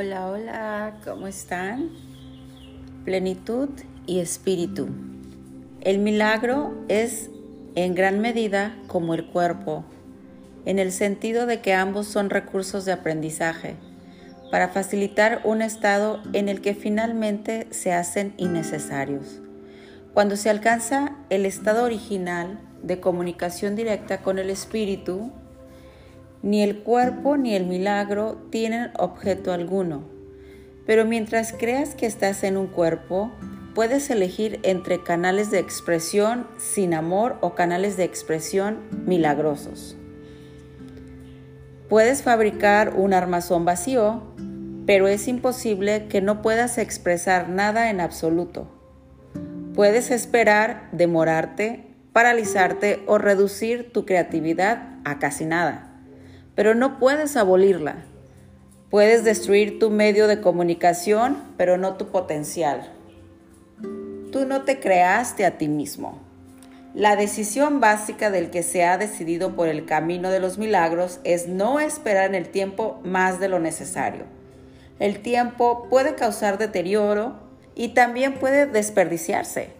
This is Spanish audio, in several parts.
Hola, hola, ¿cómo están? Plenitud y espíritu. El milagro es en gran medida como el cuerpo, en el sentido de que ambos son recursos de aprendizaje para facilitar un estado en el que finalmente se hacen innecesarios. Cuando se alcanza el estado original de comunicación directa con el espíritu, ni el cuerpo ni el milagro tienen objeto alguno. Pero mientras creas que estás en un cuerpo, puedes elegir entre canales de expresión sin amor o canales de expresión milagrosos. Puedes fabricar un armazón vacío, pero es imposible que no puedas expresar nada en absoluto. Puedes esperar, demorarte, paralizarte o reducir tu creatividad a casi nada pero no puedes abolirla. Puedes destruir tu medio de comunicación, pero no tu potencial. Tú no te creaste a ti mismo. La decisión básica del que se ha decidido por el camino de los milagros es no esperar en el tiempo más de lo necesario. El tiempo puede causar deterioro y también puede desperdiciarse.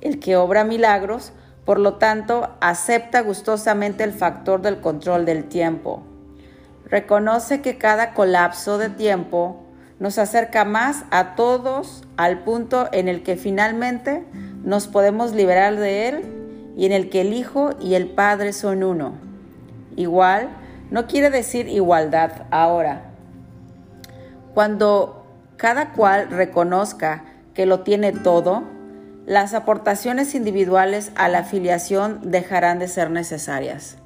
El que obra milagros por lo tanto, acepta gustosamente el factor del control del tiempo. Reconoce que cada colapso de tiempo nos acerca más a todos al punto en el que finalmente nos podemos liberar de él y en el que el Hijo y el Padre son uno. Igual no quiere decir igualdad ahora. Cuando cada cual reconozca que lo tiene todo, las aportaciones individuales a la afiliación dejarán de ser necesarias.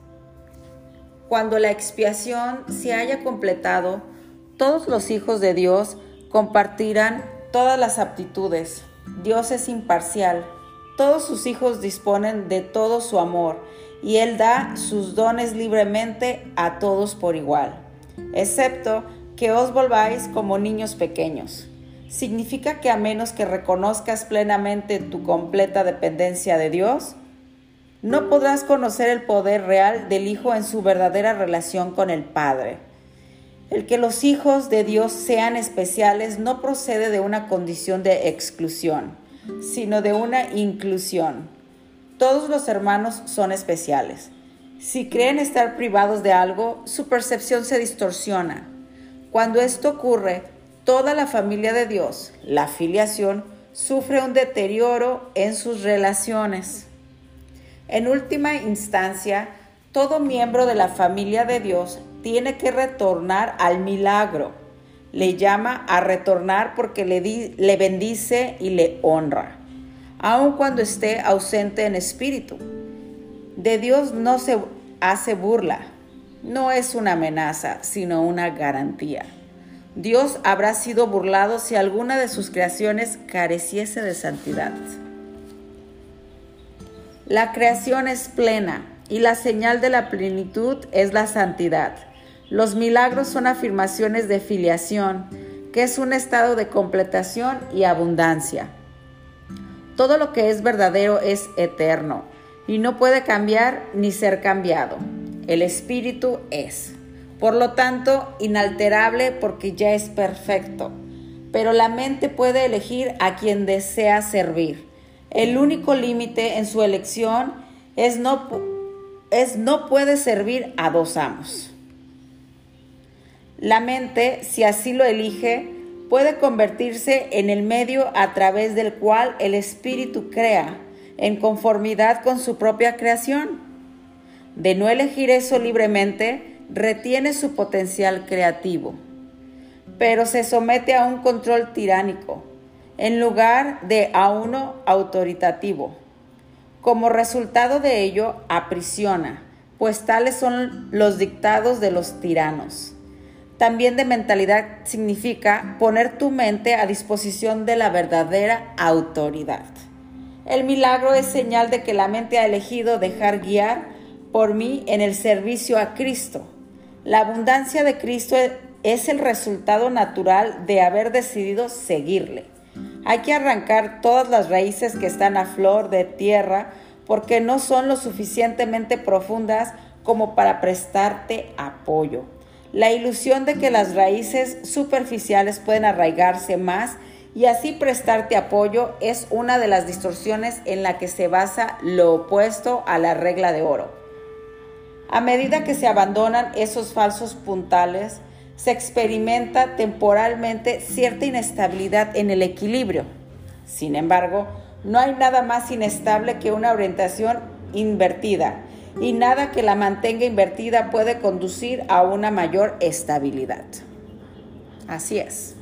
Cuando la expiación se haya completado, todos los hijos de Dios compartirán todas las aptitudes. Dios es imparcial. Todos sus hijos disponen de todo su amor y Él da sus dones libremente a todos por igual, excepto que os volváis como niños pequeños significa que a menos que reconozcas plenamente tu completa dependencia de Dios, no podrás conocer el poder real del Hijo en su verdadera relación con el Padre. El que los hijos de Dios sean especiales no procede de una condición de exclusión, sino de una inclusión. Todos los hermanos son especiales. Si creen estar privados de algo, su percepción se distorsiona. Cuando esto ocurre, toda la familia de Dios, la filiación, sufre un deterioro en sus relaciones. En última instancia, todo miembro de la familia de Dios tiene que retornar al milagro. Le llama a retornar porque le, le bendice y le honra, aun cuando esté ausente en espíritu. De Dios no se hace burla, no es una amenaza, sino una garantía. Dios habrá sido burlado si alguna de sus creaciones careciese de santidad. La creación es plena y la señal de la plenitud es la santidad. Los milagros son afirmaciones de filiación, que es un estado de completación y abundancia. Todo lo que es verdadero es eterno y no puede cambiar ni ser cambiado. El espíritu es por lo tanto inalterable porque ya es perfecto. Pero la mente puede elegir a quien desea servir. El único límite en su elección es no, es no puede servir a dos amos. La mente, si así lo elige, puede convertirse en el medio a través del cual el espíritu crea, en conformidad con su propia creación. De no elegir eso libremente, retiene su potencial creativo, pero se somete a un control tiránico en lugar de a uno autoritativo. Como resultado de ello, aprisiona, pues tales son los dictados de los tiranos. También de mentalidad significa poner tu mente a disposición de la verdadera autoridad. El milagro es señal de que la mente ha elegido dejar guiar por mí en el servicio a Cristo la abundancia de Cristo es el resultado natural de haber decidido seguirle. Hay que arrancar todas las raíces que están a flor de tierra porque no son lo suficientemente profundas como para prestarte apoyo. La ilusión de que las raíces superficiales pueden arraigarse más y así prestarte apoyo es una de las distorsiones en la que se basa lo opuesto a la regla de oro. A medida que se abandonan esos falsos puntales, se experimenta temporalmente cierta inestabilidad en el equilibrio. Sin embargo, no hay nada más inestable que una orientación invertida y nada que la mantenga invertida puede conducir a una mayor estabilidad. Así es.